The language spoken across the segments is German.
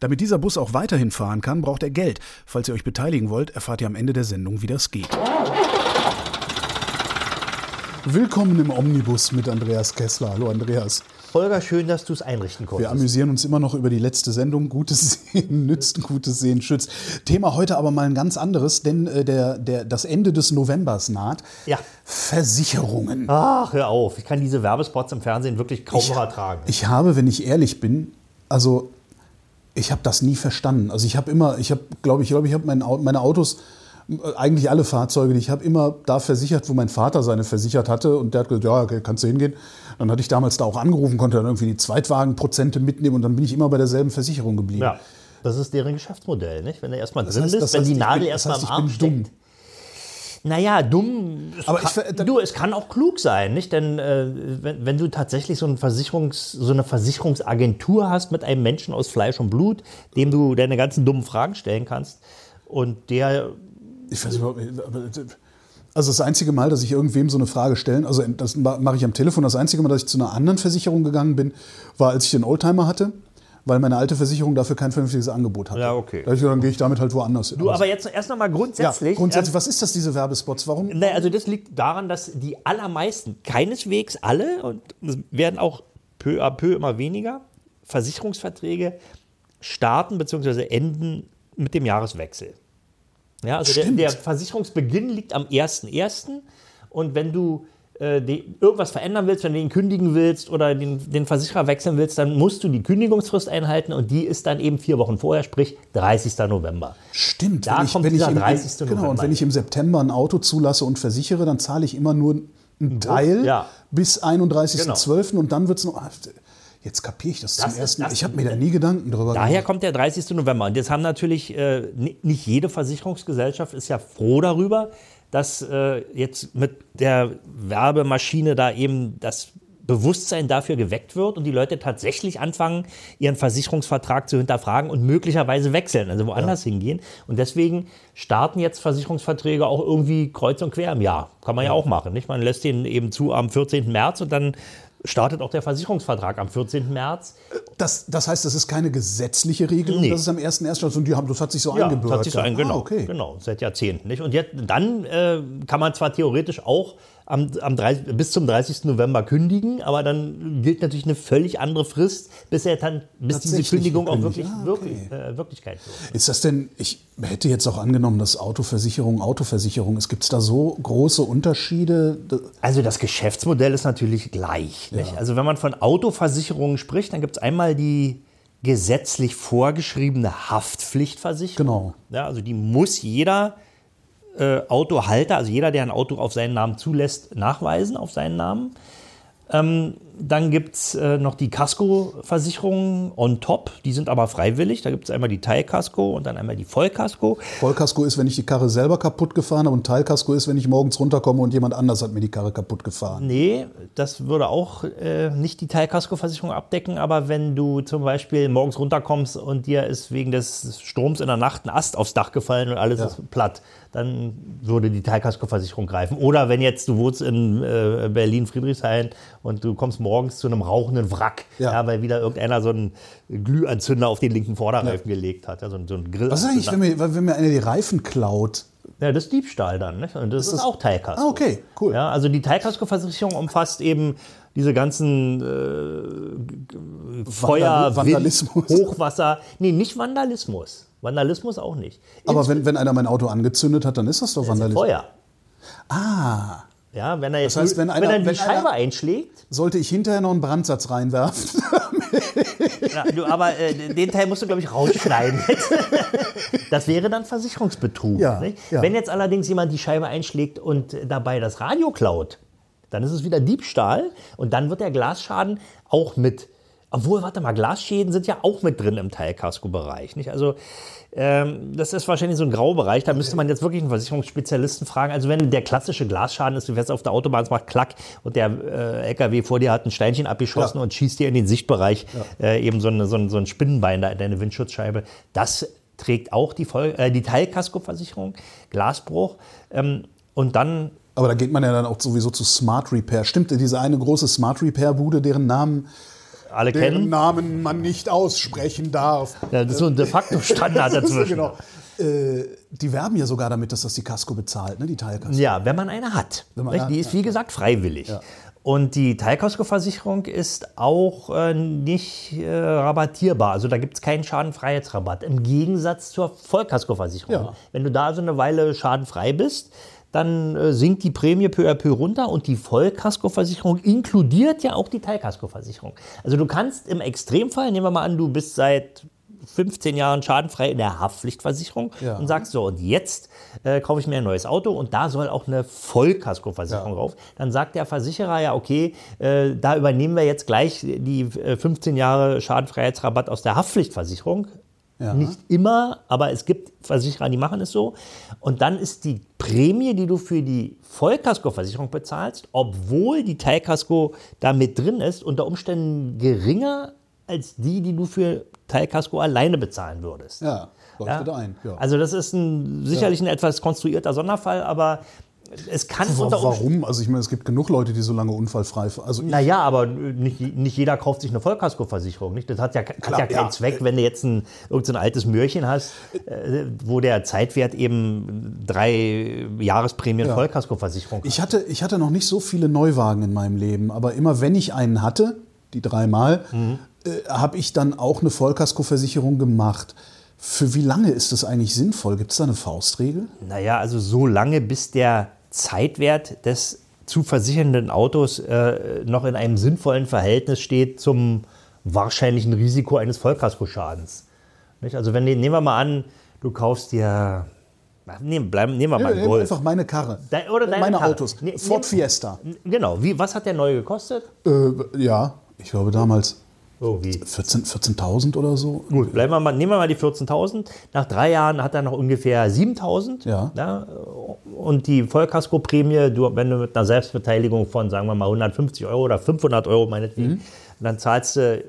Damit dieser Bus auch weiterhin fahren kann, braucht er Geld. Falls ihr euch beteiligen wollt, erfahrt ihr am Ende der Sendung, wie das geht. Willkommen im Omnibus mit Andreas Kessler. Hallo Andreas. Holger, schön, dass du es einrichten Wir konntest. amüsieren uns immer noch über die letzte Sendung. Gutes Sehen nützt, gutes Sehen schützt. Thema heute aber mal ein ganz anderes, denn äh, der, der, das Ende des Novembers naht. Ja. Versicherungen. Ach, hör auf. Ich kann diese Werbespots im Fernsehen wirklich kaum noch ertragen. Ich habe, wenn ich ehrlich bin, also ich habe das nie verstanden. Also ich habe immer, ich habe, glaube ich, glaube ich, habe mein, meine Autos, äh, eigentlich alle Fahrzeuge, die ich habe immer da versichert, wo mein Vater seine versichert hatte und der hat gesagt, ja, okay, kannst du hingehen. Dann hatte ich damals da auch angerufen, konnte dann irgendwie die Zweitwagenprozente mitnehmen und dann bin ich immer bei derselben Versicherung geblieben. ja. Das ist deren Geschäftsmodell, nicht? Wenn du erstmal Das drin heißt- das wenn heißt, die Nadel erstmal das heißt, am Arm bin dumm. Naja, dumm. Es Aber ich kann, dann- du, es kann auch klug sein, nicht? Denn äh, wenn, wenn du tatsächlich so, ein Versicherungs, so eine Versicherungsagentur hast mit einem Menschen aus Fleisch und Blut, dem du deine ganzen dummen Fragen stellen kannst und der Ich weiß überhaupt nicht, aber, also das einzige Mal, dass ich irgendwem so eine Frage stellen, also das ma- mache ich am Telefon, das einzige Mal, dass ich zu einer anderen Versicherung gegangen bin, war, als ich den Oldtimer hatte, weil meine alte Versicherung dafür kein vernünftiges Angebot hatte. Ja, okay. Da ich dann gehe ich damit halt woanders Du, aber jetzt erst noch mal ja, grundsätzlich. grundsätzlich, ähm, was ist das, diese Werbespots? Warum? Nee, also das liegt daran, dass die allermeisten, keineswegs alle, und es werden auch peu à peu immer weniger, Versicherungsverträge starten bzw. enden mit dem Jahreswechsel. Ja, also der, Stimmt. der Versicherungsbeginn liegt am 1.1. Und wenn du äh, die, irgendwas verändern willst, wenn du ihn kündigen willst oder den, den Versicherer wechseln willst, dann musst du die Kündigungsfrist einhalten und die ist dann eben vier Wochen vorher, sprich 30. November. Stimmt, Da kommt dieser im, 30. Genau, und November wenn ich im September ein Auto zulasse und versichere, dann zahle ich immer nur einen Teil ja. bis 31.12. und dann wird es noch. ah, Jetzt kapiere ich das, Das zum ersten Mal. Ich habe mir da nie Gedanken drüber Daher kommt der 30. November. Und jetzt haben natürlich äh, ni- nicht jede Versicherungsgesellschaft ist ja froh darüber, dass äh, jetzt mit der Werbemaschine da eben das Bewusstsein dafür geweckt wird und die Leute tatsächlich anfangen, ihren Versicherungsvertrag zu hinterfragen und möglicherweise wechseln, also woanders hingehen. Und deswegen starten jetzt Versicherungsverträge auch irgendwie kreuz und quer im Jahr. Kann man ja, auch machen. Nicht? Man lässt den eben zu am 14. März und dann startet auch der Versicherungsvertrag am 14. März. Das, das heißt, das ist keine gesetzliche Regelung, Nee. das ist am 1.1. und die haben, das hat sich so Ja, eingebürgert. das hat sich so ein, genau, Ah, okay. genau, seit Jahrzehnten. Nicht? Und jetzt, dann äh, kann man zwar theoretisch auch am, am 30, bis zum 30. November kündigen, aber dann gilt natürlich eine völlig andere Frist, bis, er dann, bis diese Kündigung auch wirklich, Ah, wirklich okay. äh, Wirklichkeit wird. Ist das denn, ich hätte jetzt auch angenommen, dass Autoversicherung, Autoversicherung ist. Gibt es da so große Unterschiede? Also das Geschäftsmodell ist natürlich gleich. Nicht? Also wenn man von Autoversicherungen spricht, dann gibt es einmal die gesetzlich vorgeschriebene Haftpflichtversicherung. Genau. Ja, also die muss jeder äh, Autohalter, also jeder, der ein Auto auf seinen Namen zulässt, nachweisen auf seinen Namen. Ähm, dann gibt es äh, noch die Casco-Versicherungen on top, die sind aber freiwillig. Da gibt es einmal die Teilkasko und dann einmal die Vollkasko. Vollkasko ist, wenn ich die Karre selber kaputt gefahren habe und Teilkasko ist, wenn ich morgens runterkomme und jemand anders hat mir die Karre kaputt gefahren. Nee, das würde auch äh, nicht die Teilkaskoversicherung abdecken, aber wenn du zum Beispiel morgens runterkommst und dir ist wegen des Sturms in der Nacht ein Ast aufs Dach gefallen und alles ist platt, dann würde die Teilkaskoversicherung greifen. Oder wenn jetzt du wohnst in äh, Berlin-Friedrichshain und du kommst morgens zu einem rauchenden Wrack, Ja. ja. weil wieder irgendeiner so einen Glühanzünder auf den linken Vorderreifen gelegt hat, ja, so, so ein Grill. Was ist eigentlich, wenn mir, wenn mir einer die Reifen klaut? Ja, das ist Diebstahl dann. Nicht? Und das ist, das- auch Teilkasko. Ah, okay, cool. Ja, also die Teilkaskoversicherung umfasst eben diese ganzen äh, Feuer, Vandalismus. Wind, Hochwasser. Nee, nicht Vandalismus. Vandalismus auch nicht. Aber wenn, wenn einer mein Auto angezündet hat, dann ist das doch Vandalismus. Feuer. Ah, Ja, wenn er jetzt Das heißt, wenn wenn, einer- er die wenn Scheibe einer- einschlägt, sollte ich hinterher noch einen Brandsatz reinwerfen? ja, du, aber äh, den Teil musst du, glaube ich, rausschneiden. das wäre dann Versicherungsbetrug. Ja, ja. Wenn jetzt allerdings jemand die Scheibe einschlägt und dabei das Radio klaut, dann ist es wieder Diebstahl und dann wird der Glasschaden auch mit Obwohl, warte mal, Glasschäden sind ja auch mit drin im Teilkasko-Bereich. Nicht? Also ähm, das ist wahrscheinlich so ein Graubereich. Da müsste man jetzt wirklich einen Versicherungsspezialisten fragen. Also wenn der klassische Glasschaden ist, du fährst auf der Autobahn, es macht Klack und der äh, LKW vor dir hat ein Steinchen abgeschossen Ja. und schießt dir in den Sichtbereich äh, eben so, eine, so, ein, so ein Spinnenbein da in deine Windschutzscheibe. Das trägt auch die, Voll äh, die Teilkaskoversicherung, Glasbruch. Ähm, und dann Aber da geht man ja dann auch sowieso zu Smart Repair. Stimmt, diese eine große Smart Repair-Bude, deren Namen, alle deren kennen, Namen man nicht aussprechen darf. ja, das ist so ein de facto Standard dazwischen. genau. Äh, die werben ja sogar damit, dass das die Casco bezahlt, ne? die Teilkasko. Ja, wenn man eine hat. Man die hat, ist, wie gesagt, freiwillig. Und die Teilkaskoversicherung ist auch äh, nicht äh, rabattierbar. Also da gibt es keinen Schadenfreiheitsrabatt. Im Gegensatz zur Vollkaskoversicherung. Ja. Wenn du da so eine Weile schadenfrei bist, dann äh, sinkt die Prämie peu à peu runter und die Vollkaskoversicherung inkludiert ja auch die Teilkaskoversicherung. Also du kannst im Extremfall, nehmen wir mal an, du bist seit 15 Jahren schadenfrei in der Haftpflichtversicherung Ja. und sagst so, und jetzt äh, kaufe ich mir ein neues Auto und da soll auch eine Vollkaskoversicherung Ja. drauf. Dann sagt der Versicherer ja, okay, äh, da übernehmen wir jetzt gleich die äh, 15 Jahre Schadenfreiheitsrabatt aus der Haftpflichtversicherung. Ja. Nicht immer, aber es gibt Versicherer, die machen es so. Und dann ist die Prämie, die du für die Vollkaskoversicherung bezahlst, obwohl die Teilkasko da mit drin ist, unter Umständen geringer als die, die du für Teilkasko alleine bezahlen würdest. Ja, leuchtet Ja? ein. Ja. Also das ist ein, sicherlich ein etwas konstruierter Sonderfall, aber es kann Wa- unter. Warum? Also ich meine, es gibt genug Leute, die so lange unfallfrei fahren. Also Naja, aber nicht, nicht jeder kauft sich eine Vollkaskoversicherung. Nicht? Das hat ja, hat Klar, ja keinen ja. Zweck, wenn du jetzt ein, irgendein altes Möhrchen hast, äh, wo der Zeitwert eben drei Jahresprämien Ja. Vollkaskoversicherung hat. ich, hatte, ich hatte noch nicht so viele Neuwagen in meinem Leben, aber immer wenn ich einen hatte, die dreimal, Mhm. äh, habe ich dann auch eine Vollkaskoversicherung gemacht. Für wie lange ist das eigentlich sinnvoll? Gibt es da eine Faustregel? Naja, also so lange, bis der Zeitwert des zu versichernden Autos äh, noch in einem sinnvollen Verhältnis steht zum wahrscheinlichen Risiko eines Vollkaskoschadens. Nicht? Also wenn, nehmen wir mal an, du kaufst dir, nehmen, bleiben, nehmen wir mal Golf. einfach meine Karre. Dein- oder deine meine Karre. Autos. Nee, Ford nimm- Fiesta. Genau, wie, was hat der neu gekostet? Äh, ja, ich glaube damals Wie? 14 14.000 oder so. Gut, bleiben wir mal, nehmen wir mal die 14.000. Nach drei Jahren hat er noch ungefähr 7.000. Ja. Und die Vollkaskoprämie, du, wenn du mit einer Selbstbeteiligung von, sagen wir mal, 150 Euro oder 500 Euro meinetwegen, dann zahlst du,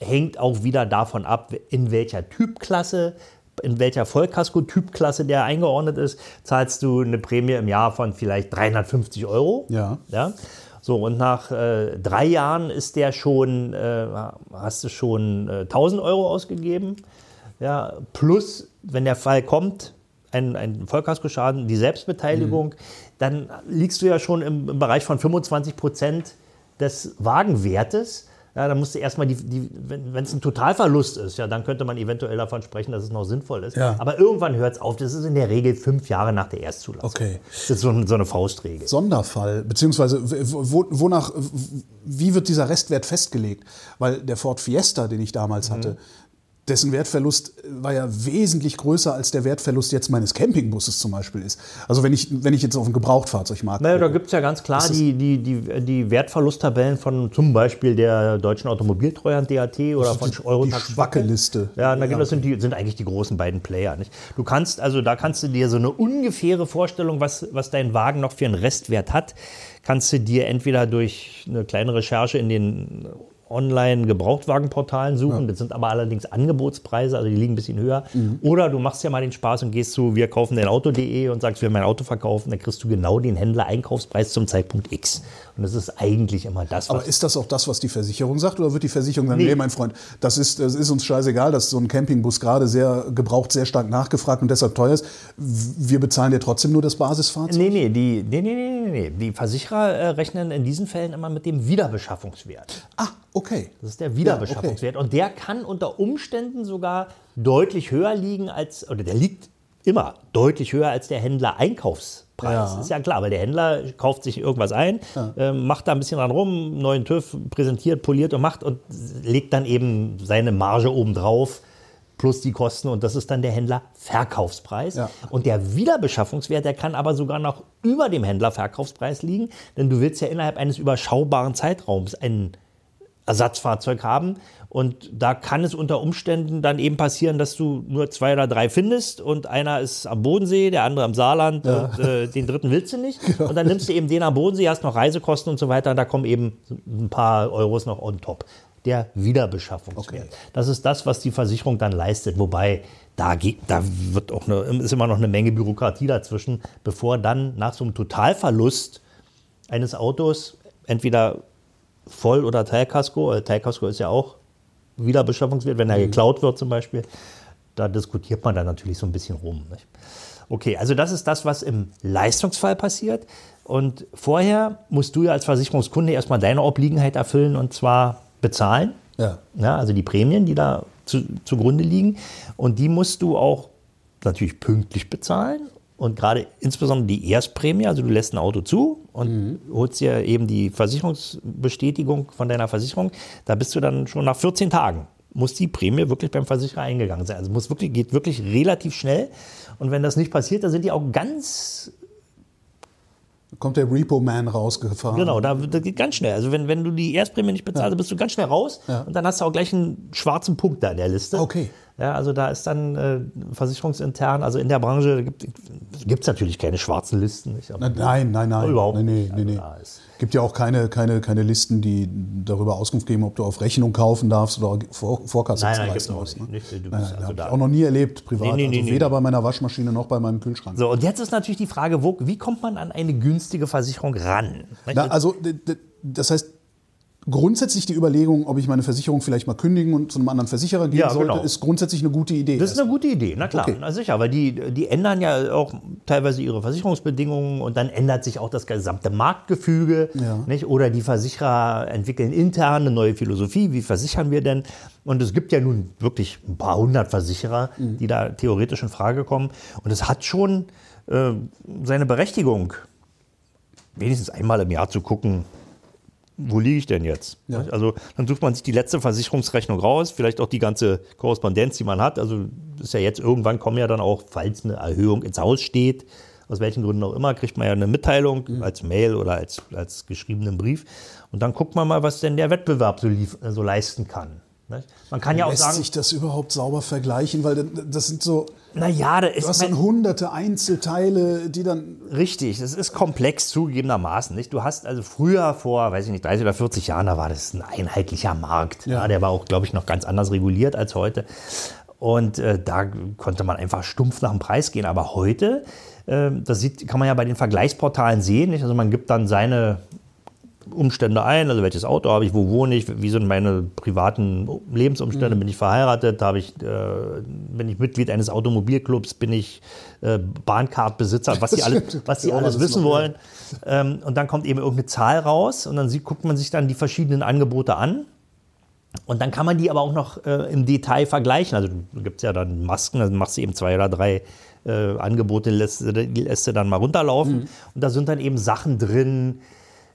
hängt auch wieder davon ab, in welcher Typklasse, in welcher Vollkasko-Typklasse der eingeordnet ist, zahlst du eine Prämie im Jahr von vielleicht 350 Euro. Ja. Ja. So, und nach äh, drei Jahren ist der schon, äh, hast du schon äh, 1000 Euro ausgegeben. Ja, plus, wenn der Fall kommt, ein, ein Vollkaskoschaden, die Selbstbeteiligung, dann liegst du ja schon im, im Bereich von 25 Prozent des Wagenwertes. Ja, dann musst du erstmal, die, die, wenn es ein Totalverlust ist, ja, dann könnte man eventuell davon sprechen, dass es noch sinnvoll ist. Ja. Aber irgendwann hört es auf. Das ist in der Regel fünf Jahre nach der Erstzulassung. Okay. Das ist so, ein- so eine Faustregel. Sonderfall, beziehungsweise wo, wonach, wie wird dieser Restwert festgelegt? Weil der Ford Fiesta, den ich damals hatte, dessen Wertverlust war ja wesentlich größer als der Wertverlust jetzt meines Campingbusses zum Beispiel ist. Also wenn ich, wenn ich jetzt auf ein Gebrauchtfahrzeugmarkt Naja, da gibt es ja ganz klar die, die, die, die Wertverlusttabellen von zum Beispiel der deutschen Automobiltreuhand DAT oder von die- Eurotax. die Schwacke-Liste. Ja, na, Ja, das sind, die, sind eigentlich die großen beiden Player. Nicht? Du kannst, also da kannst du dir so eine ungefähre Vorstellung, was, was dein Wagen noch für einen Restwert hat, kannst du dir entweder durch eine kleine Recherche in den Online-Gebrauchtwagenportalen suchen. Das sind aber allerdings Angebotspreise, also die liegen ein bisschen höher. Oder du machst ja mal den Spaß und gehst zu wir kaufen dein Auto.de und sagst, wir mein Auto verkaufen. Dann kriegst du genau den Händler-Einkaufspreis zum Zeitpunkt X. Und das ist eigentlich immer das, Aber was ist das auch das, was die Versicherung sagt? Oder wird die Versicherung sagen, Nee. nee, mein Freund, das ist, das ist uns scheißegal, dass so ein Campingbus gerade sehr gebraucht, sehr stark nachgefragt und deshalb teuer ist. Wir bezahlen dir trotzdem nur das Basisfahrzeug? Nee, nee, die, nee, nee, nee, nee, nee. Die Versicherer äh, rechnen in diesen Fällen immer mit dem Wiederbeschaffungswert. Ah, okay. Das ist der Wiederbeschaffungswert. Und der kann unter Umständen sogar deutlich höher liegen als, oder der liegt immer deutlich höher als der Händler-Einkaufspreis. Ja. Ist ja klar, weil der Händler kauft sich irgendwas ein, ähm, macht da ein bisschen dran rum, neuen TÜV, präsentiert, poliert und macht und legt dann eben seine Marge obendrauf plus die Kosten und das ist dann der Händler-Verkaufspreis. Ja. Und der Wiederbeschaffungswert, der kann aber sogar noch über dem Händler-Verkaufspreis liegen, denn du willst ja innerhalb eines überschaubaren Zeitraums einen Ersatzfahrzeug haben. Und da kann es unter Umständen dann eben passieren, dass du nur zwei oder drei findest und einer ist am Bodensee, der andere am Saarland ja. und äh, den dritten willst du nicht. Genau. Und dann nimmst du eben den am Bodensee, hast noch Reisekosten und so weiter. Und da kommen eben ein paar Euros noch on top. Der Wiederbeschaffungswert. Okay. Das ist das, was die Versicherung dann leistet. Wobei da, geht, da wird auch eine, ist immer noch eine Menge Bürokratie dazwischen, bevor dann nach so einem Totalverlust eines Autos entweder Voll- oder Teilkasko, äh, Teilkasko ist ja auch Wiederbeschaffungswert, wenn er mhm. geklaut wird zum Beispiel, da diskutiert man dann natürlich so ein bisschen rum. Nicht? Okay, also das ist das, was im Leistungsfall passiert. Und vorher musst du ja als Versicherungskunde erstmal deine Obliegenheit erfüllen und zwar bezahlen. Ja. ja also die Prämien, die da zu, zugrunde liegen. Und die musst du auch natürlich pünktlich bezahlen und gerade insbesondere die Erstprämie, also du lässt ein Auto zu und mhm. holst dir eben die Versicherungsbestätigung von deiner Versicherung, da bist du dann schon nach 14 Tagen, muss die Prämie wirklich beim Versicherer eingegangen sein. Also muss wirklich, geht wirklich relativ schnell. Und wenn das nicht passiert, dann sind die auch ganz kommt der Repo-Man rausgefahren. Genau, da, das geht ganz schnell. Also wenn, wenn du die Erstprämie nicht bezahlst, ja. bist du ganz schnell raus ja. und dann hast du auch gleich einen schwarzen Punkt da in der Liste. Okay. Ja, also da ist dann äh, versicherungsintern, also in der Branche gibt es natürlich keine schwarzen Listen. Nicht? nein, nein, nein. Überhaupt nein, nee, nee, nee. Es gibt ja auch keine, keine, keine Listen, die darüber Auskunft geben, ob du auf Rechnung kaufen darfst oder Vor Vorkasse nein, nein, leisten musst. Ne? Nicht, nein, nein, also habe ich auch noch nie erlebt, privat. Nee, nee, also weder bei meiner Waschmaschine noch bei meinem Kühlschrank. So, und jetzt ist natürlich die Frage, wo, wie kommt man an eine günstige Versicherung ran? Na, also, das heißt, grundsätzlich die Überlegung, ob ich meine Versicherung vielleicht mal kündigen und zu einem anderen Versicherer gehen ja, sollte, genau. ist grundsätzlich eine gute Idee. Das ist eine gute Idee, na klar, okay. na sicher, weil die, die ändern ja auch teilweise ihre Versicherungsbedingungen und dann ändert sich auch das gesamte Marktgefüge. Ja. Nicht? Oder die Versicherer entwickeln intern eine neue Philosophie, wie versichern wir denn? Und es gibt ja nun wirklich ein paar hundert Versicherer, mhm. die da theoretisch in Frage kommen. Und es hat schon äh, seine Berechtigung, wenigstens einmal im Jahr zu gucken, wo liege ich denn jetzt? Ja. Also dann sucht man sich die letzte Versicherungsrechnung raus, vielleicht auch die ganze Korrespondenz, die man hat. Also ist ja jetzt irgendwann kommen ja dann auch, falls eine Erhöhung ins Haus steht, aus welchen Gründen auch immer, kriegt man ja eine Mitteilung mhm. als Mail oder als, als geschriebenen Brief. Und dann guckt man mal, was denn der Wettbewerb so, lief, so leisten kann. Man kann ja auch Lässt sagen. sich das überhaupt sauber vergleichen? Weil das sind so. Naja, da ist. Du hast dann hunderte Einzelteile, die dann. Richtig, das ist komplex zugegebenermaßen. Nicht? Du hast also früher, vor, weiß ich nicht, 30 oder 40 Jahren, da war das ein einheitlicher Markt. Ja. Ja, der war auch, glaube ich, noch ganz anders reguliert als heute. Und äh, da konnte man einfach stumpf nach dem Preis gehen. Aber heute, äh, das sieht, kann man ja bei den Vergleichsportalen sehen. Nicht? Also man gibt dann seine Umstände ein, also welches Auto habe ich, wo wohne ich, wie sind meine privaten Lebensumstände, mhm. bin ich verheiratet, habe ich, äh, bin ich Mitglied eines Automobilclubs, bin ich äh, Bahncard-Besitzer, was sie alles, was sie alles wissen wollen. Ähm, und dann kommt eben irgendeine Zahl raus und dann sieht, guckt man sich dann die verschiedenen Angebote an. Und dann kann man die aber auch noch äh, im Detail vergleichen. Also gibt es ja dann Masken, dann machst du eben zwei oder drei äh, Angebote, lässt, lässt du dann mal runterlaufen. Mhm. Und da sind dann eben Sachen drin,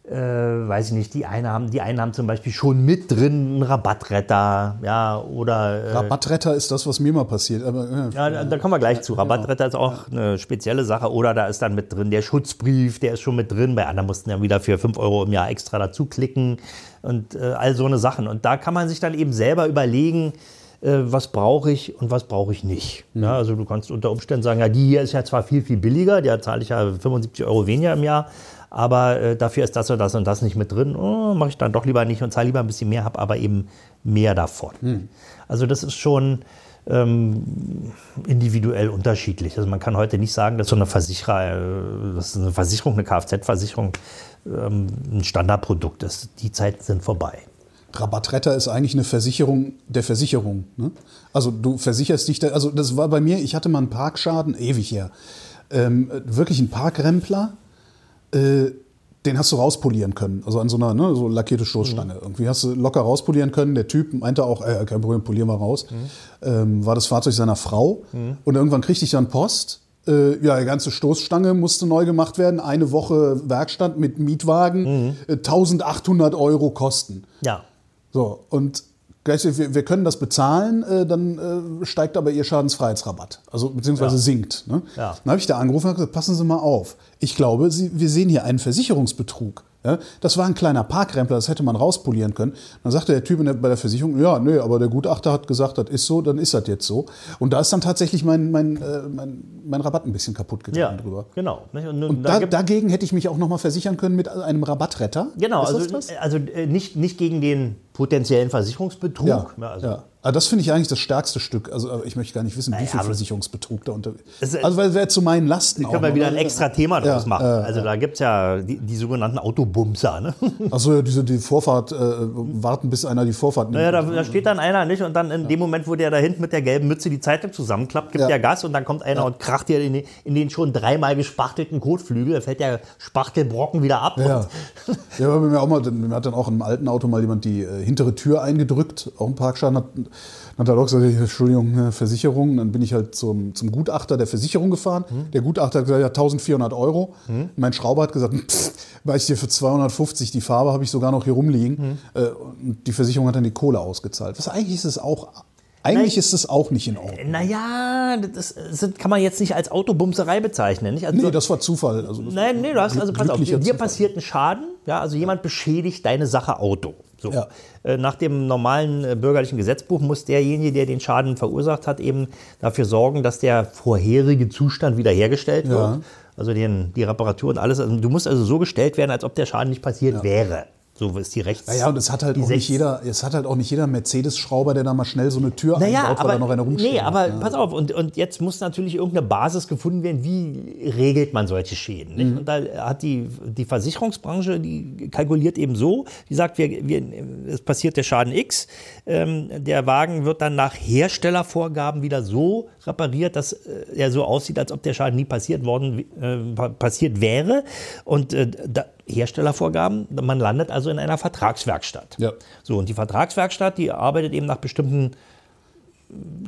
äh, weiß ich nicht, die einen, haben, die einen haben zum Beispiel schon mit drin einen Rabattretter, ja, oder... Äh, Rabattretter ist das, was mir mal passiert. Aber, äh, ja, da, kommen wir gleich zu. Rabattretter ist auch eine spezielle Sache. Oder da ist dann mit drin der Schutzbrief, der ist schon mit drin. Bei anderen mussten ja wieder für 5 Euro im Jahr extra dazu klicken und äh, all so eine Sachen. Und da kann man sich dann eben selber überlegen, äh, was brauche ich und was brauche ich nicht. Mhm. Ja, also du kannst unter Umständen sagen, ja, die hier ist ja zwar viel, viel billiger, die zahle ich ja 75 Euro weniger im Jahr, aber äh, dafür ist das und das und das nicht mit drin. Oh, Mache ich dann doch lieber nicht und zahle lieber ein bisschen mehr, habe aber eben mehr davon. Hm. Also das ist schon ähm, individuell unterschiedlich. Also man kann heute nicht sagen, dass so eine Versicherer, äh, dass eine Versicherung, eine Kfz-Versicherung ähm, ein Standardprodukt ist. Die Zeiten sind vorbei. Rabattretter ist eigentlich eine Versicherung der Versicherung. Ne? Also du versicherst dich, da, also das war bei mir, ich hatte mal einen Parkschaden, ewig her. Ähm, wirklich ein Parkrempler, äh, den hast du rauspolieren können. Also an so einer ne, so lackierte Stoßstange. Mhm. Irgendwie hast du locker rauspolieren können. Der Typ meinte auch, äh, kein Problem, polieren wir raus. Mhm. Ähm, war das Fahrzeug seiner Frau. Mhm. Und irgendwann kriegte ich dann Post. Äh, ja, die ganze Stoßstange musste neu gemacht werden. Eine Woche Werkstatt mit Mietwagen. 1800 mhm. äh, Euro Kosten. Ja. So, und wir, wir können das bezahlen, äh, dann äh, steigt aber Ihr Schadensfreiheitsrabatt, also beziehungsweise ja. sinkt. Ne? Ja. Dann habe ich da angerufen und gesagt, passen Sie mal auf. Ich glaube, Sie, wir sehen hier einen Versicherungsbetrug. Ja, das war ein kleiner Parkrempler, das hätte man rauspolieren können. Dann sagte der Typ bei der Versicherung, ja, nö, aber der Gutachter hat gesagt, das ist so, dann ist das jetzt so. Und da ist dann tatsächlich mein, mein, äh, mein, mein Rabatt ein bisschen kaputt gegangen Ja, drüber. genau. Und, Und da dagegen hätte ich mich auch nochmal versichern können mit einem Rabattretter. Genau, also, also äh, nicht, nicht gegen den potenziellen Versicherungsbetrug. Ja, Ja, also, ja. Aber das finde ich eigentlich das stärkste Stück. Also aber ich möchte gar nicht wissen, wie Naja, viel aber- Versicherungsbetrug da unter. Es- Also weil wäre zu meinen Lasten Können wir noch, wieder ein ne? extra Thema draus Ja, machen. äh, also da gibt es ja die, die sogenannten Autobumser. Ne? Achso, ja, diese die Vorfahrt, äh, warten, bis einer die Vorfahrt nimmt. Naja, da, da steht dann einer nicht und dann in dem Moment, wo der da hinten mit der gelben Mütze die Zeitung zusammenklappt, gibt der Gas und dann kommt einer und kracht dir in den, in den schon dreimal gespachtelten Kotflügel. Da fällt der Spachtelbrocken wieder ab. Ja, ja aber mir, auch mal, mir hat dann auch im alten Auto mal jemand die äh, hintere Tür eingedrückt, auch ein Parkschaden. Hat, dann hat er auch gesagt, Entschuldigung, äh, Versicherung. Dann bin ich halt zum, zum Gutachter der Versicherung gefahren. Mhm. Der Gutachter hat gesagt, ja, 1400 Euro. Mein Schrauber hat gesagt, war ich dir für 250, die Farbe habe ich sogar noch hier rumliegen. Mhm. Äh, und die Versicherung hat dann die Kohle ausgezahlt. Was eigentlich ist es auch, eigentlich ist es auch nicht in Ordnung. naja, das, das kann man jetzt nicht als Autobumserei bezeichnen. Nicht? Also, Nee, das war Zufall. Also das Nein, nee, du hast, also pass auf, dir Zufall. passiert ein Schaden, ja, also jemand beschädigt deine Sache Auto. So. Ja. Äh, Nach dem normalen äh, bürgerlichen Gesetzbuch muss derjenige, der den Schaden verursacht hat, eben dafür sorgen, dass der vorherige Zustand wiederhergestellt Ja. wird. Also den, die Reparatur und alles. Also du musst also so gestellt werden, als ob der Schaden nicht passiert wäre. So ist die Rechts. Naja, und es hat halt auch nicht jeder, es hat halt auch nicht jeder Mercedes-Schrauber, der da mal schnell so eine Tür Naja, einbaut, weil aber, da noch einer rumsteht. nee, aber ja. pass auf, und, und jetzt muss natürlich irgendeine Basis gefunden werden, wie regelt man solche Schäden. Mhm. Und da hat die, die Versicherungsbranche, die kalkuliert eben so, die sagt, wir, wir, es passiert der Schaden X, ähm, der Wagen wird dann nach Herstellervorgaben wieder so repariert, dass äh, er so aussieht, als ob der Schaden nie passiert worden äh, pa- passiert wäre. Und äh, da, Herstellervorgaben, man landet also in einer Vertragswerkstatt. Ja. So, und die Vertragswerkstatt, die arbeitet eben nach bestimmten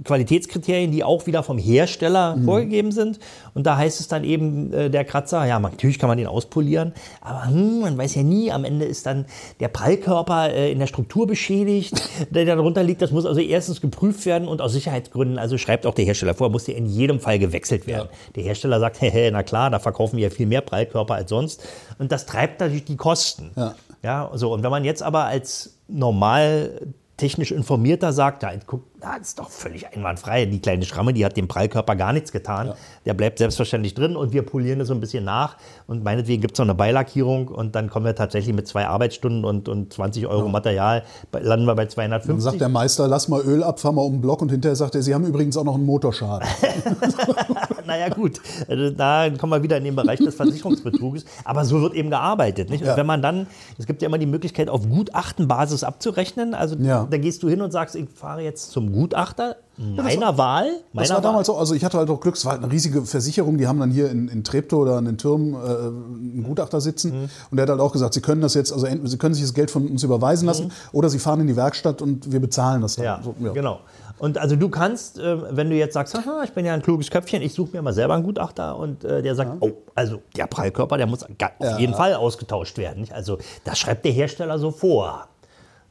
Qualitätskriterien, die auch wieder vom Hersteller Mhm. vorgegeben sind. Und da heißt es dann eben, äh, der Kratzer, ja, man- natürlich kann man den auspolieren, aber hm, man weiß ja nie, am Ende ist dann der Prallkörper äh, in der Struktur beschädigt, der darunter liegt. Das muss also erstens geprüft werden und aus Sicherheitsgründen, also schreibt auch der Hersteller vor, muss der in jedem Fall gewechselt werden. Der Hersteller sagt, hey, na klar, da verkaufen wir ja viel mehr Prallkörper als sonst. Und das treibt natürlich die Kosten. Ja. Ja, so. Und wenn man jetzt aber als normal technisch informierter sagt, da, guck, da ist doch völlig einwandfrei. Die kleine Schramme, die hat dem Prallkörper gar nichts getan. Der bleibt selbstverständlich drin und wir polieren es so ein bisschen nach. Und meinetwegen gibt es noch eine Beilackierung und dann kommen wir tatsächlich mit zwei Arbeitsstunden und, und 20 Euro Material, bei- landen wir bei Dann 250. sagt der Meister, lass mal Öl ab, fahr mal um den Block und hinterher sagt er, Sie haben übrigens auch noch einen Motorschaden. naja, gut, also da kommen wir wieder in den Bereich des Versicherungsbetruges. Aber so wird eben gearbeitet. Nicht? Und Ja. wenn man dann, es gibt ja immer die Möglichkeit, auf Gutachtenbasis abzurechnen. Also Ja. da gehst du hin und sagst, ich fahre jetzt zum Gutachter meiner Wahl. Meiner Das war Wahl. damals so, also ich hatte halt auch Glück, es war halt eine riesige Versicherung, die haben dann hier in, in Treptow oder an den Türmen äh, einen Gutachter sitzen Mhm. und der hat halt auch gesagt, Sie können das jetzt, also Sie können sich das Geld von uns überweisen lassen oder Sie fahren in die Werkstatt und wir bezahlen das dann. Mhm. Ja, So, genau. Und also du kannst, äh, wenn du jetzt sagst, haha, ich bin ja ein kluges Köpfchen, ich suche mir mal selber einen Gutachter und äh, der sagt, oh, also der Prallkörper, der muss auf Ja. jeden Fall ausgetauscht werden. Nicht? Also das schreibt der Hersteller so vor.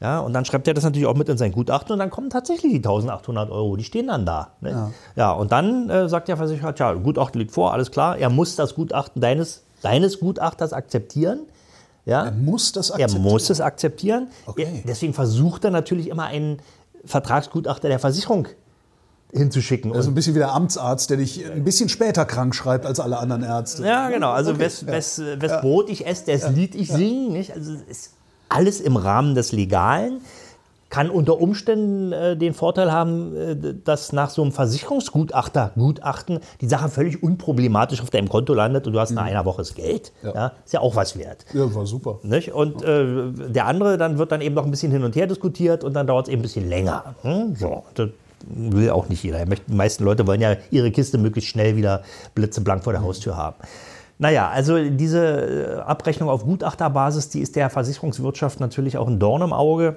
Ja, und dann schreibt er das natürlich auch mit in sein Gutachten und dann kommen tatsächlich die 1800 Euro, die stehen dann da. Ne? Ja. und dann äh, sagt der Versicherer, tja, Gutachten liegt vor, alles klar, er muss das Gutachten deines, deines Gutachters akzeptieren. Ja? Er muss das Er akzeptieren. muss es akzeptieren. Okay. Er, deswegen versucht er natürlich immer einen Vertragsgutachter der Versicherung hinzuschicken. Und, ein bisschen wie der Amtsarzt, der dich ein bisschen später krank schreibt als alle anderen Ärzte. ja, genau. Also wes, wes, wes Brot ich esse, das Lied ich singe. Nicht? Also ist alles im Rahmen des Legalen. Kann unter Umständen äh, den Vorteil haben, äh, dass nach so einem Versicherungsgutachter Gutachten die Sache völlig unproblematisch auf deinem Konto landet und du hast nach einer Woche das Geld. Ja. Ja. ist ja auch was wert. Ja, war super. Nicht? Und äh, der andere, dann wird dann eben noch ein bisschen hin und her diskutiert und dann dauert es eben ein bisschen länger. Hm? So, das will auch nicht jeder. Er Die meisten Leute wollen ja ihre Kiste möglichst schnell wieder blitzeblank vor der Haustür haben. Naja, also diese äh, Abrechnung auf Gutachterbasis, die ist der Versicherungswirtschaft natürlich auch ein Dorn im Auge.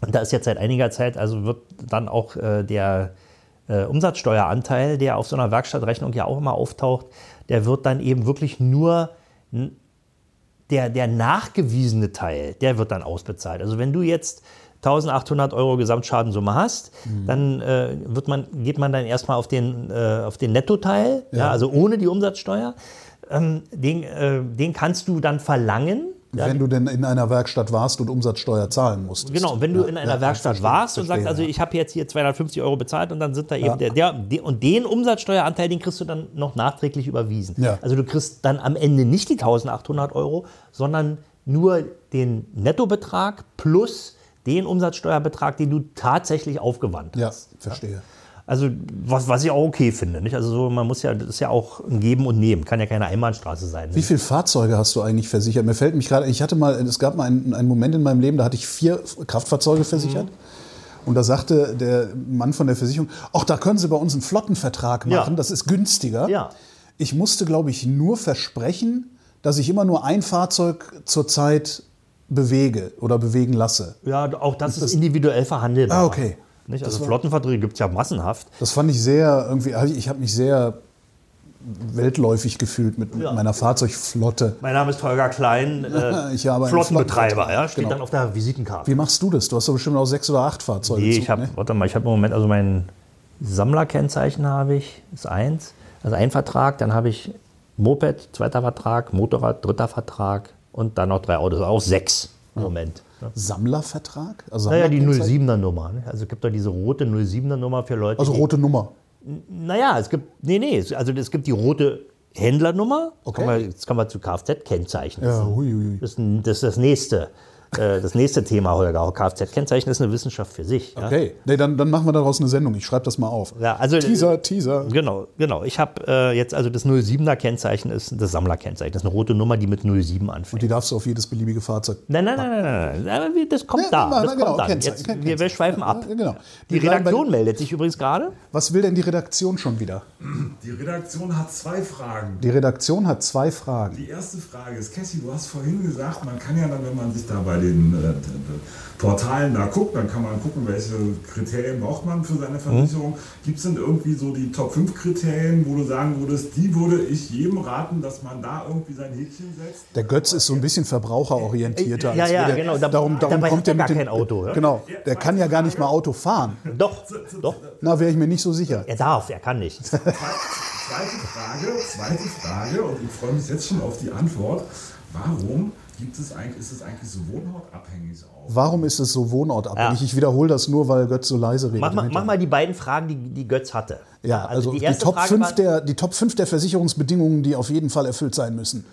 Und da ist jetzt seit einiger Zeit, also wird dann auch äh, der äh, Umsatzsteueranteil, der auf so einer Werkstattrechnung ja auch immer auftaucht, der wird dann eben wirklich nur der, der nachgewiesene Teil, der wird dann ausbezahlt. Also wenn du jetzt 1800 Euro Gesamtschadenssumme hast, dann äh, wird man, geht man dann erstmal auf den, äh, auf den Nettoteil, ja. also ohne die Umsatzsteuer. Ähm, den, äh, den kannst du dann verlangen, Wenn du denn in einer Werkstatt warst und Umsatzsteuer zahlen musstest. Genau, wenn du in einer ja, Werkstatt warst und verstehe, sagst, also ja. ich habe jetzt hier 250 Euro bezahlt und dann sind da eben der, der, der und den Umsatzsteueranteil, den kriegst du dann noch nachträglich überwiesen. Ja. Also du kriegst dann am Ende nicht die 1800 Euro, sondern nur den Nettobetrag plus den Umsatzsteuerbetrag, den du tatsächlich aufgewandt hast. Ja, verstehe. Also was, was ich auch okay finde. Nicht? Also so, man muss ja, das ist ja auch ein Geben und Nehmen, kann ja keine Einbahnstraße sein. Wie viele Fahrzeuge hast du eigentlich versichert? Mir fällt mich gerade, ich hatte mal, es gab mal einen, einen Moment in meinem Leben, da hatte ich vier Kraftfahrzeuge versichert. Mhm. Und da sagte der Mann von der Versicherung, ach, da können Sie bei uns einen Flottenvertrag Ja. machen, das ist günstiger. Ja. Ich musste, glaube ich, nur versprechen, dass ich immer nur ein Fahrzeug zur Zeit bewege oder bewegen lasse. Ja, auch das, ist individuell verhandelbar. Ah, okay. Nicht? Also Flottenverträge gibt es ja massenhaft. Das fand ich sehr, irgendwie, ich habe mich sehr weltläufig gefühlt mit, mit Ja. meiner Fahrzeugflotte. Mein Name ist Holger Klein, äh, Ich habe Flottenbetreiber, ja, steht Genau. dann auf der Visitenkarte. Wie machst du das? Du hast doch bestimmt auch sechs oder acht Fahrzeuge. Nee, Zug, ich habe, ne? warte mal, ich habe im Moment, also mein Sammlerkennzeichen habe ich, ist eins, also ein Vertrag, dann habe ich Moped, zweiter Vertrag, Motorrad, dritter Vertrag und dann noch drei Autos, auch sechs im Moment. ne? Sammlervertrag? Also Naja, die Sammlerkennzeichen? 07er Nummer. Ne? Also es gibt da diese rote 07er Nummer für Leute, Also die, rote Nummer. Naja, es gibt, nee, nee, also es gibt die rote Händlernummer. Okay. Kommen wir, jetzt kommen wir zu Kfz-Kennzeichen. Das Ja, hui, hui. Das ist das nächste. Äh, Das nächste Thema, Holger. Kfz-Kennzeichen ist eine Wissenschaft für sich. Ja? Okay, nee, dann, dann machen wir daraus eine Sendung. Ich schreibe das mal auf. Ja, also, Teaser, Teaser. Genau, genau. Ich habe äh, jetzt, also das 07er Kennzeichen ist das Sammlerkennzeichen. Das ist eine rote Nummer, die mit 07 anfängt. Die darfst du auf jedes beliebige Fahrzeug. Nein, nein, nein, nein, nein, nein. Aber wie- Das kommt Ja, da. na, Das na, genau, kommt dann. Jetzt, wir, wir schweifen ab. Ja, genau. Die bei- Redaktion meldet sich übrigens gerade. Was will denn die Redaktion schon wieder? Die Redaktion hat zwei Fragen. Die Redaktion hat zwei Fragen. Die erste Frage ist, Cassie, du hast vorhin gesagt, man kann ja dann, wenn man sich da bei den äh, Portalen da guckt, dann kann man gucken, welche Kriterien braucht man für seine Versicherung. Gibt es denn irgendwie so die Top 5 Kriterien, wo du sagen würdest, die würde ich jedem raten, dass man da irgendwie sein Häkchen setzt? Der Götz ist so ein bisschen verbraucherorientierter. Ja, als ja, wir. Der- genau. Da- Darum, darum dabei kommt er mit gar dem, kein Auto, ja? Genau, der kann ja gar nicht mal Auto fahren. Doch, doch. Na, wäre ich mir nicht so sicher. Er darf, er kann nicht. Zweite Frage, zweite Frage, und ich freue mich jetzt schon auf die Antwort. Warum gibt es eigentlich, ist es eigentlich so wohnortabhängig auch? Warum ist es so wohnortabhängig? Ja. Ich wiederhole das nur, weil Götz so leise redet. Mach mal, mach mal die beiden Fragen, die, die Götz hatte. Ja, also, die, erste Top Frage 5 war- der, die Top 5 der Versicherungsbedingungen, die auf jeden Fall erfüllt sein müssen.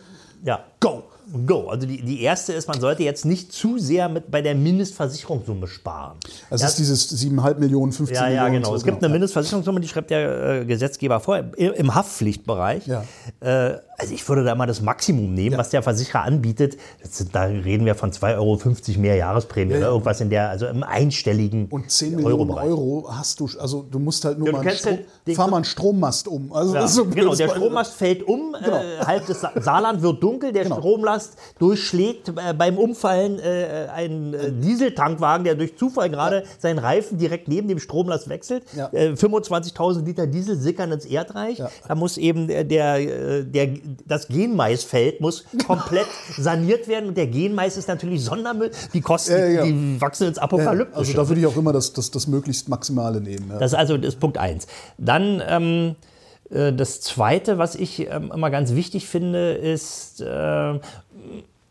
Ja. Go! Go. Also die, die erste ist, man sollte jetzt nicht zu sehr mit bei der Mindestversicherungssumme sparen. Das Ja, ist dieses 7,5 Millionen, 15 ja, ja, Millionen. genau. so, Es gibt eine Mindestversicherungssumme, die schreibt der äh, Gesetzgeber vor, im, Haftpflichtbereich. Ja. Äh, also ich würde da mal das Maximum nehmen, Ja. was der Versicherer anbietet. Sind, da reden wir von 2,50 Euro mehr Jahresprämie Ja, ja. oder irgendwas in der, also im einstelligen Und 10 Millionen. Euro hast du, also du musst halt nur Ja, mal einen Strom, ja den- fahr mal einen Strommast um. Also Ja, so genau, der. Strommast fällt um, äh, halb das Sa Saarland wird dunkel, der Genau. Stromlast durchschlägt äh, beim Umfallen äh, einen äh, Dieseltankwagen, der durch Zufall gerade seinen Reifen direkt neben dem Stromlast wechselt. Ja. Äh, 25.000 Liter Diesel sickern ins Erdreich. Ja. Da muss eben der, der, äh, der, das Genmaisfeld muss komplett saniert werden und der Genmais ist natürlich Sondermüll. Die Kosten, Ja, ja. die wachsen ins Ja, Apokalyptische. also da würde ich auch immer das, das, das möglichst Maximale nehmen. Ja. Das ist also das ist Punkt eins. Dann ähm, äh, das Zweite, was ich ähm, immer ganz wichtig finde, ist äh,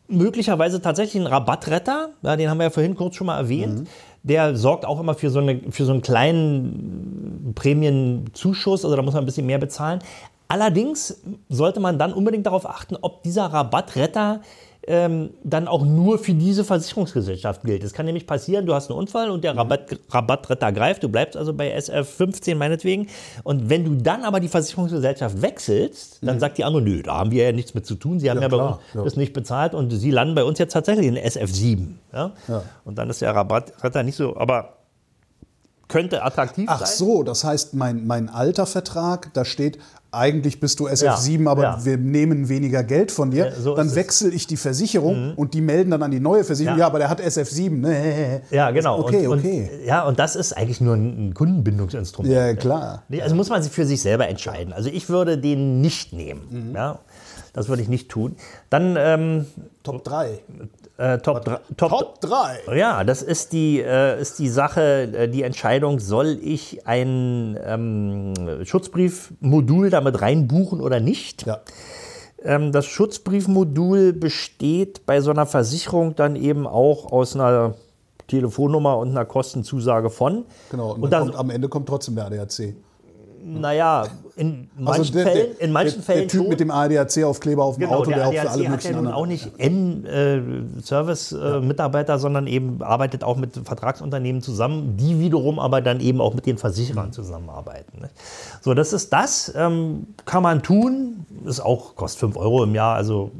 möglicherweise tatsächlich ein Rabattretter. Ja, den haben wir ja vorhin kurz schon mal erwähnt. Der sorgt auch immer für so, eine, für so einen kleinen Prämienzuschuss, also da muss man ein bisschen mehr bezahlen. Allerdings sollte man dann unbedingt darauf achten, ob dieser Rabattretter ähm, dann auch nur für diese Versicherungsgesellschaft gilt. Es kann nämlich passieren, du hast einen Unfall und der Rabatt, Rabattretter greift, du bleibst also bei SF 15 meinetwegen. Und wenn du dann aber die Versicherungsgesellschaft wechselst, dann sagt die andere, nö, da haben wir ja nichts mit zu tun, sie haben ja, bei klar, uns ja. das nicht bezahlt und sie landen bei uns jetzt tatsächlich in SF 7. Ja? Ja. Und dann ist der Rabattretter nicht so, aber könnte attraktiv Ach sein. so, das heißt, mein, mein alter Vertrag, da steht, eigentlich bist du SF7, aber ja. wir nehmen weniger Geld von dir. Ja, so dann wechsle ich die Versicherung und die melden dann an die neue Versicherung, Ja. ja, aber der hat SF7. Nee. Ja, genau. Okay, und, okay. Und, ja, und das ist eigentlich nur ein, Kundenbindungsinstrument. Ja, klar. Also muss man sich für sich selber entscheiden. Also ich würde den nicht nehmen. Mhm. Ja, das würde ich nicht tun. Dann ähm, Top 3. äh, Top, Top, Top 3. Ja, das ist die, äh, ist die Sache, äh, die Entscheidung, soll ich ein ähm, Schutzbriefmodul damit reinbuchen oder nicht? Ja. Ähm, das Schutzbriefmodul besteht bei so einer Versicherung dann eben auch aus einer Telefonnummer und einer Kostenzusage von. Genau, und, Und dann dann- kommt, am Ende kommt trotzdem der ADAC. Naja, in manchen Also der, Fällen, der, in manchen der, Fällen der Typ schon. mit dem ADAC-Aufkleber auf dem Genau, Auto, der, der auch für alle hat ja möglichen nun auch nicht N-Service-Mitarbeiter, sondern eben arbeitet auch mit Vertragsunternehmen zusammen, die wiederum aber dann eben auch mit den Versicherern zusammenarbeiten. Ne? So, das ist das. Ähm, kann man tun. Ist auch, kostet 5 Euro im Jahr, also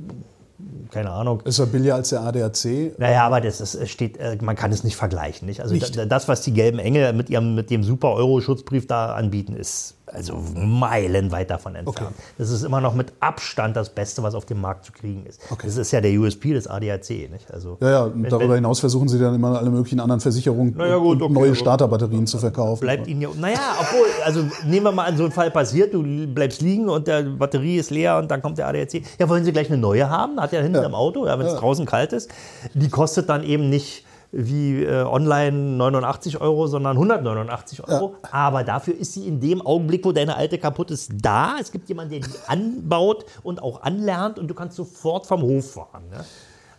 keine Ahnung. Ist ja billiger als der ADAC. Naja, aber das ist, steht, äh, man kann es nicht vergleichen. Nicht? Also Nicht. da- das, was die gelben Engel mit ihrem mit dem Super-Euro-Schutzbrief da anbieten, ist also meilenweit davon entfernt. Okay. Das ist immer noch mit Abstand das Beste, was auf dem Markt zu kriegen ist. Okay. Das ist ja der USP des ADAC. Nicht? Also, Ja, ja, und wenn- darüber wenn- hinaus versuchen sie dann immer alle möglichen anderen Versicherungen ja, gut, und okay, neue Starterbatterien zu verkaufen. Bleibt ihnen ja. Naja, obwohl, also nehmen wir mal an, so ein Fall passiert, du bleibst liegen und der Batterie ist leer und dann kommt der ADAC. Ja, wollen Sie gleich eine neue haben? Hat er hinten Ja. im Auto, ja, wenn es Ja. draußen kalt ist. Die kostet dann eben nicht wie äh, online 89 Euro, sondern 189 Euro. Aber dafür ist sie in dem Augenblick, wo deine alte kaputt ist, da. Es gibt jemanden, der die anbaut und auch anlernt und du kannst sofort vom Hof fahren. Ne?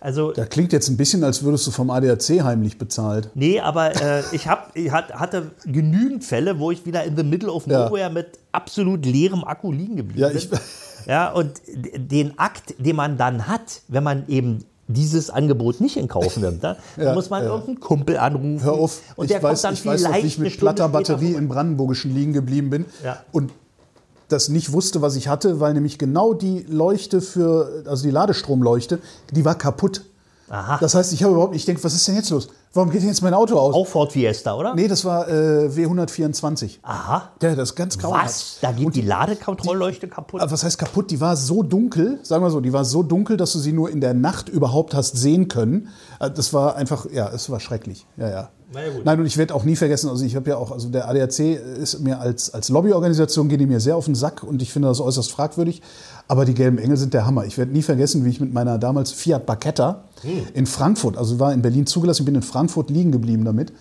Also Da klingt jetzt ein bisschen, als würdest du vom ADAC heimlich bezahlt. Nee, aber äh, ich, hab, ich hat, hatte genügend Fälle, wo ich wieder in the middle of Ja. nowhere mit absolut leerem Akku liegen geblieben Ja, bin. ja, und den Akt, den man dann hat, wenn man eben dieses Angebot nicht in Kauf nimmt, ne, dann Ja, muss man ja. irgendeinen Kumpel anrufen. Hör auf, und ich der weiß, kommt dann ich weiß noch, vielleicht wie ich mit platter Batterie im Brandenburgischen liegen geblieben bin Ja. und das nicht wusste, was ich hatte, weil nämlich genau die Leuchte für, also die Ladestromleuchte, die war kaputt. Aha. Das heißt, ich habe überhaupt nicht, ich denke, was ist denn jetzt los? Warum geht denn jetzt mein Auto aus? Auch Ford Fiesta, oder? Nee, das war äh, W124. Aha. Ja, das ist ganz grauenhaft. Was? Da geht die Ladekontrollleuchte kaputt? Was heißt kaputt? Die war so dunkel, sagen wir so, die war so dunkel, dass du sie nur in der Nacht überhaupt hast sehen können. Äh, Das war einfach, ja, es war schrecklich. Ja, ja. Na ja, gut. Nein, und ich werde auch nie vergessen, also ich habe ja auch, also der ADAC ist mir als, als Lobbyorganisation, geht die mir sehr auf den Sack und ich finde das äußerst fragwürdig. Aber die Gelben Engel sind der Hammer. Ich werde nie vergessen, wie ich mit meiner damals Fiat Barchetta in Frankfurt, also war in Berlin zugelassen, ich bin in Frankfurt liegen geblieben damit.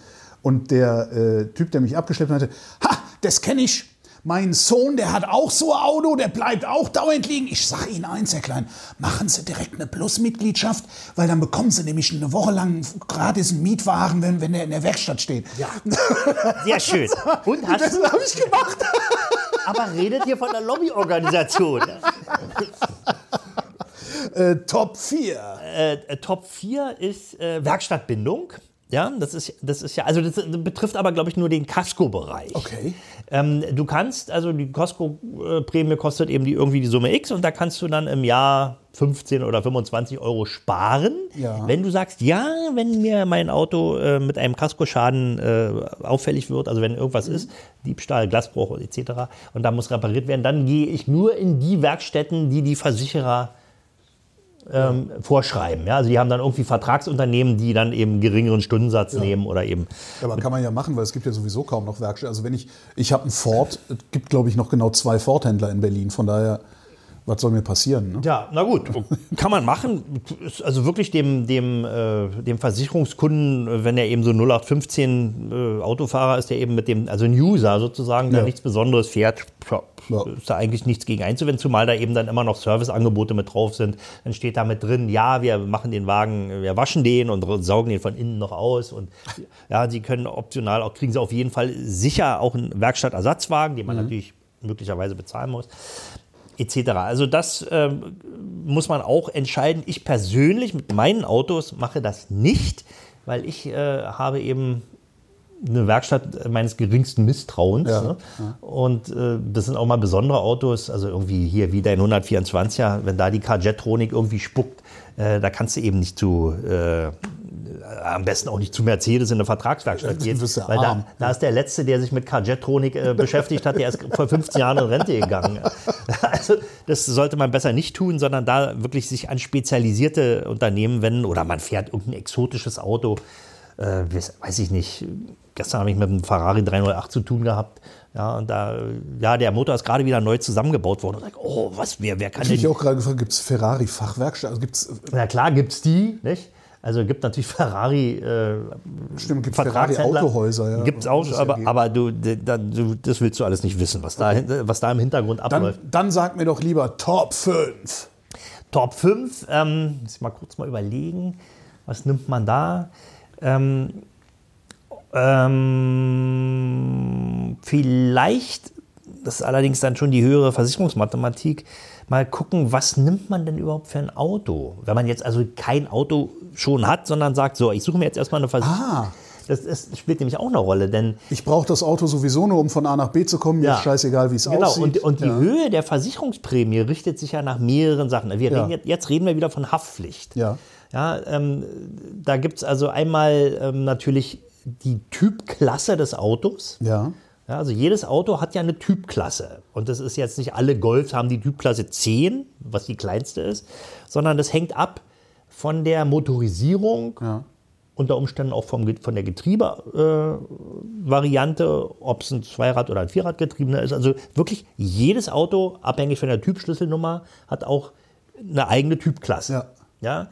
Und der äh, Typ, der mich abgeschleppt hatte, ha, das kenne ich. Mein Sohn, der hat auch so ein Auto, der bleibt auch dauernd liegen. Ich sage Ihnen eins, Herr Klein, machen Sie direkt eine Plus-Mitgliedschaft, weil dann bekommen Sie nämlich eine Woche lang gratis einen Mietwagen, wenn, wenn der in der Werkstatt steht. Ja. Sehr schön. Und hast Das habe ich gemacht. aber redet hier von der Lobbyorganisation. Äh, Top 4. äh, Top 4 ist äh, Werkstattbindung. Ja, das ist, das ist ja, also das betrifft aber, glaube ich, nur den Casco-Bereich. Okay. Ähm, du kannst, also die Casco-Prämie kostet eben die, irgendwie die Summe X und da kannst du dann im Jahr 15 oder 25 Euro sparen. Ja. Wenn du sagst, ja, wenn mir mein Auto äh, mit einem Kaskoschaden äh, auffällig wird, also wenn irgendwas ist, Diebstahl, Glasbruch etc. und da muss repariert werden, dann gehe ich nur in die Werkstätten, die die Versicherer ähm, vorschreiben. Ja? Also die haben dann irgendwie Vertragsunternehmen, die dann eben geringeren Stundensatz nehmen oder eben Ja, aber kann man ja machen, weil es gibt ja sowieso kaum noch Werkstätten. Also wenn ich, ich habe einen Ford, es gibt glaube ich noch genau zwei Ford-Händler in Berlin, von daher, was soll mir passieren? Ne? Ja, na gut, kann man machen. Also wirklich dem, dem, äh, dem Versicherungskunden, äh, wenn er eben so 0815 äh, Autofahrer ist, der eben mit dem, also ein User sozusagen, der Ja. nichts Besonderes fährt, ja, ist da eigentlich nichts gegen einzuwenden, zumal da eben dann immer noch Serviceangebote mit drauf sind. Dann steht da mit drin, ja, wir machen den Wagen, wir waschen den und saugen den von innen noch aus. Und ja, sie können optional auch, kriegen sie auf jeden Fall sicher auch einen Werkstattersatzwagen, den man natürlich möglicherweise bezahlen muss etc. Also das ähm, muss man auch entscheiden. Ich persönlich mit meinen Autos mache das nicht, weil ich äh, habe eben eine Werkstatt meines geringsten Misstrauens. Ja, ne? Und äh, das sind auch mal besondere Autos, also irgendwie hier wie dein 124er, wenn da die Carjetronik irgendwie spuckt, äh, da kannst du eben nicht zu, äh, am besten auch nicht zu Mercedes in eine Vertragswerkstatt ja weil da, da ist der Letzte, der sich mit Carjetronik äh, beschäftigt hat, der ist vor 15 Jahren in Rente gegangen. Also das sollte man besser nicht tun, sondern da wirklich sich an spezialisierte Unternehmen wenden oder man fährt irgendein exotisches Auto, äh, weiß ich nicht. Gestern habe ich mit einem Ferrari 308 zu tun gehabt. Ja, und da, ja, der Motor ist gerade wieder neu zusammengebaut worden. Und ich oh, was, wer, wer kann Ich habe denn mich auch gerade gefragt, gibt es Ferrari-Fachwerkstatt? Also gibt's, na klar, gibt es die, nicht? Also gibt natürlich Ferrari äh, Stimmt, gibt Vertragshändler. Ferrari-Autohäuser, ja. Gibt es auch, aber, aber du, da- du, das willst du alles nicht wissen, was da, was da im Hintergrund abläuft. dann, dann sag mir doch lieber Top 5. Top 5, ähm, muss ich mal kurz mal überlegen, was nimmt man da? Ähm, ähm, vielleicht, das ist allerdings dann schon die höhere Versicherungsmathematik, mal gucken, was nimmt man denn überhaupt für ein Auto? Wenn man jetzt also kein Auto schon hat, sondern sagt, so, ich suche mir jetzt erstmal eine Versicherung. Ah. Das, das spielt nämlich auch eine Rolle, denn Ich brauche das Auto sowieso nur, um von A nach B zu kommen. Mir Ja. ist scheißegal, wie es Genau, aussieht. und, und die ja. Höhe der Versicherungsprämie richtet sich ja nach mehreren Sachen. Wir Ja. reden jetzt, jetzt reden wir wieder von Haftpflicht. Ja. Ja, ähm, da gibt es also einmal ähm, natürlich die Typklasse des Autos. Ja. Ja, also jedes Auto hat ja eine Typklasse. Und das ist jetzt nicht alle Golfs haben die Typklasse 10, was die kleinste ist, sondern das hängt ab von der Motorisierung, Ja. unter Umständen auch vom, von der Getriebevariante, äh, ob es ein Zweirad- oder ein Vierradgetriebener ist. Also wirklich jedes Auto, abhängig von der Typschlüsselnummer, hat auch eine eigene Typklasse. Ja. Ja?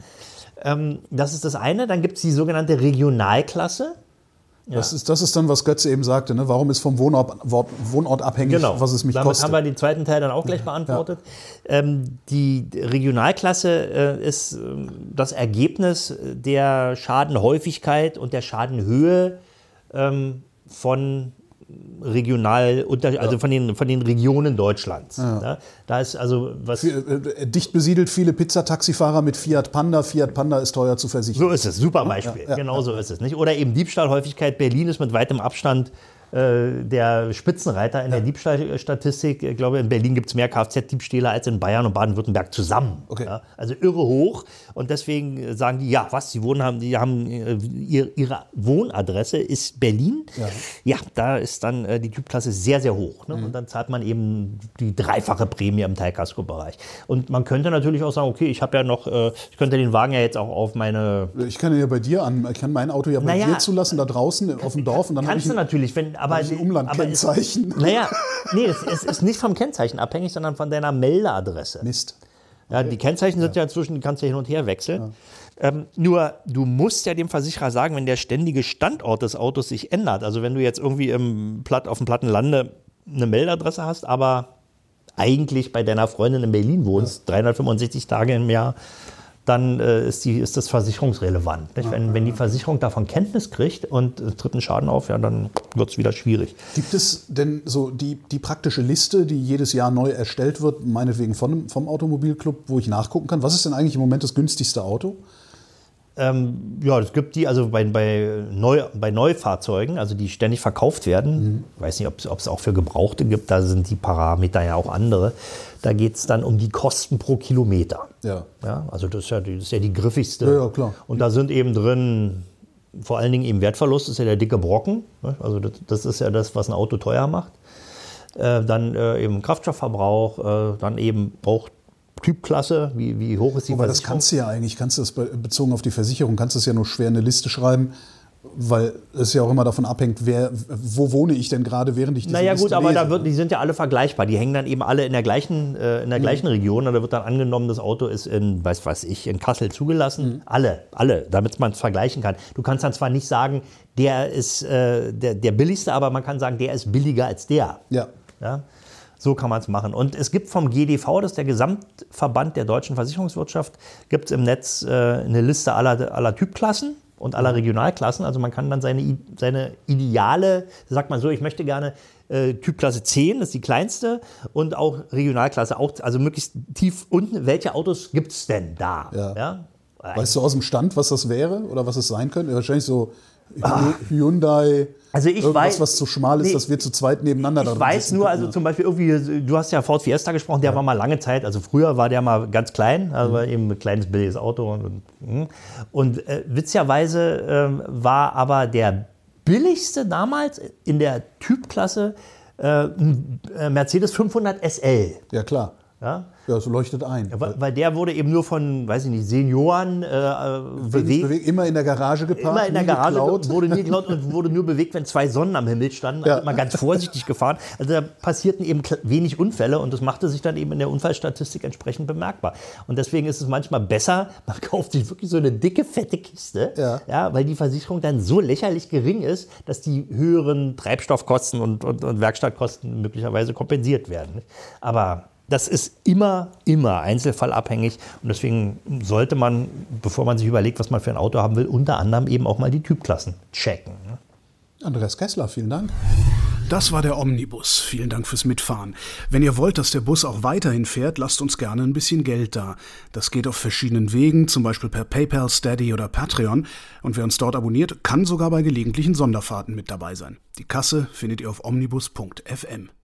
Ähm, das ist das eine. Dann gibt es die sogenannte Regionalklasse. Das, ist, das ist dann, was Götze eben sagte. Ne? Warum ist vom Wohnort, Wohnort abhängig, was es mich Genau. Damit kostet? haben wir den zweiten Teil dann auch gleich beantwortet. Ähm, die Regionalklasse äh, ist ähm, das Ergebnis der Schadenhäufigkeit und der Schadenhöhe ähm, von regional, unter, also von den, von den Regionen Deutschlands. Ja. Da ist also was. Äh, Dicht besiedelt viele Pizzataxifahrer mit Fiat Panda. Fiat Panda ist teuer zu versichern. So ist es, super Beispiel. genau so ist es. Nicht? Oder eben Diebstahlhäufigkeit. Berlin ist mit weitem Abstand äh, der Spitzenreiter in der Diebstahlstatistik. Ich glaube, in Berlin gibt es mehr Kfz-Diebstähle als in Bayern und Baden-Württemberg zusammen. Okay. Ja? Also irre hoch. Und deswegen äh, sagen die, ja, was, sie wohnen haben, die haben äh, ihr, ihre Wohnadresse ist Berlin. Ja, da ist dann äh, die Typklasse sehr, sehr hoch. Ne? Und dann zahlt man eben die dreifache Prämie im Teilkasko-Bereich. Und man könnte natürlich auch sagen, okay, ich habe ja noch, äh, ich könnte den Wagen ja jetzt auch auf meine Ich kann ja bei dir an, ich kann mein Auto ja bei Naja. dir zulassen, da draußen auf dem Dorf. Und dann habe ich Kannst du natürlich, wenn, aber, ein Umlandkennzeichen. es- Naja, nee, es, es ist nicht vom Kennzeichen abhängig, sondern von deiner Meldeadresse. Mist. Ja, die Kennzeichen sind ja inzwischen, die kannst du ja hin und her wechseln. Ähm, nur, du musst ja dem Versicherer sagen, wenn der ständige Standort des Autos sich ändert. Also wenn du jetzt irgendwie im Platt, auf dem Plattenlande eine Meldadresse hast, aber eigentlich bei deiner Freundin in Berlin wohnst, 365 Tage im Jahr, dann äh, ist, die, ist das versicherungsrelevant. Nicht? Wenn, wenn die Versicherung davon Kenntnis kriegt und es tritt ein Schaden auf, ja, dann wird es wieder schwierig. Gibt es denn so die, die praktische Liste, die jedes Jahr neu erstellt wird, meinetwegen von, vom Automobilclub, wo ich nachgucken kann? Was ist denn eigentlich im Moment das günstigste Auto? Ähm, ja, es gibt die, also bei, bei, Neu, bei Neufahrzeugen, also die ständig verkauft werden, ich weiß nicht, ob es auch für Gebrauchte gibt, da sind die Parameter ja auch andere. Da geht es dann um die Kosten pro Kilometer. Ja. Ja, also das ist ja die, das ist ja die griffigste. Ja, ja, klar. Und da sind eben drin, vor allen Dingen eben Wertverlust, ist ja der dicke Brocken. ne? Also das, das ist ja das, was ein Auto teuer macht. Äh, dann äh, eben Kraftstoffverbrauch, äh, dann eben auch Typklasse, wie, wie hoch ist die Aber das kannst du ja eigentlich, kannst du das be- bezogen auf die Versicherung, kannst du es ja nur schwer in eine Liste schreiben, weil es ja auch immer davon abhängt, wer, wo wohne ich denn gerade, während ich diese Naja Liste gut, aber lese. da wird, die sind ja alle vergleichbar. Die hängen dann eben alle in der gleichen, äh, in der gleichen Region. Und da wird dann angenommen, das Auto ist in, weiß was ich, in Kassel zugelassen. Alle, alle, damit man es vergleichen kann. Du kannst dann zwar nicht sagen, der ist äh, der, der billigste, aber man kann sagen, der ist billiger als der. Ja. Ja? So kann man es machen. Und es gibt vom GDV, das ist der Gesamtverband der deutschen Versicherungswirtschaft, gibt es im Netz äh, eine Liste aller, aller Typklassen und aller Regionalklassen. Also man kann dann seine, seine ideale, sagt man so, ich möchte gerne äh, Typklasse 10, das ist die kleinste, und auch Regionalklasse, auch, also möglichst tief unten. Welche Autos gibt es denn da? Ja. Weißt du aus dem Stand, was das wäre oder was es sein könnte? Wahrscheinlich so Hyundai, Also ich irgendwas, weiß- was zu schmal ist, Nee. dass wir zu zweit nebeneinander Ich weiß nur, also zum Beispiel irgendwie, du hast ja Ford Fiesta gesprochen, der war mal lange Zeit, also früher war der mal ganz klein, also war eben ein kleines billiges Auto. Und, und, und äh, witzigerweise ähm, war aber der billigste damals in der Typklasse äh, ein äh, Mercedes 500 SL. Ja, klar. Ja? Ja, so leuchtet ein. Weil, weil der wurde eben nur von, weiß ich nicht, Senioren äh, bewegt. bewegt, immer in der Garage geparkt, Immer in der Garage geklaut. wurde nie geklaut und wurde nur bewegt, wenn zwei Sonnen am Himmel standen. Ja. Also immer ganz vorsichtig gefahren. Also da passierten eben wenig Unfälle und das machte sich dann eben in der Unfallstatistik entsprechend bemerkbar. Und deswegen ist es manchmal besser, man kauft sich wirklich so eine dicke, fette Kiste, Ja. weil die Versicherung dann so lächerlich gering ist, dass die höheren Treibstoffkosten und, und, und Werkstattkosten möglicherweise kompensiert werden. Aber Das ist immer, immer einzelfallabhängig und deswegen sollte man, bevor man sich überlegt, was man für ein Auto haben will, unter anderem eben auch mal die Typklassen checken. Ne? Andreas Kessler, vielen Dank. Das war der Omnibus. Vielen Dank fürs Mitfahren. Wenn ihr wollt, dass der Bus auch weiterhin fährt, lasst uns gerne ein bisschen Geld da. Das geht auf verschiedenen Wegen, zum Beispiel per PayPal, Steady oder Patreon. Und wer uns dort abonniert, kann sogar bei gelegentlichen Sonderfahrten mit dabei sein. Die Kasse findet ihr auf omnibus.fm.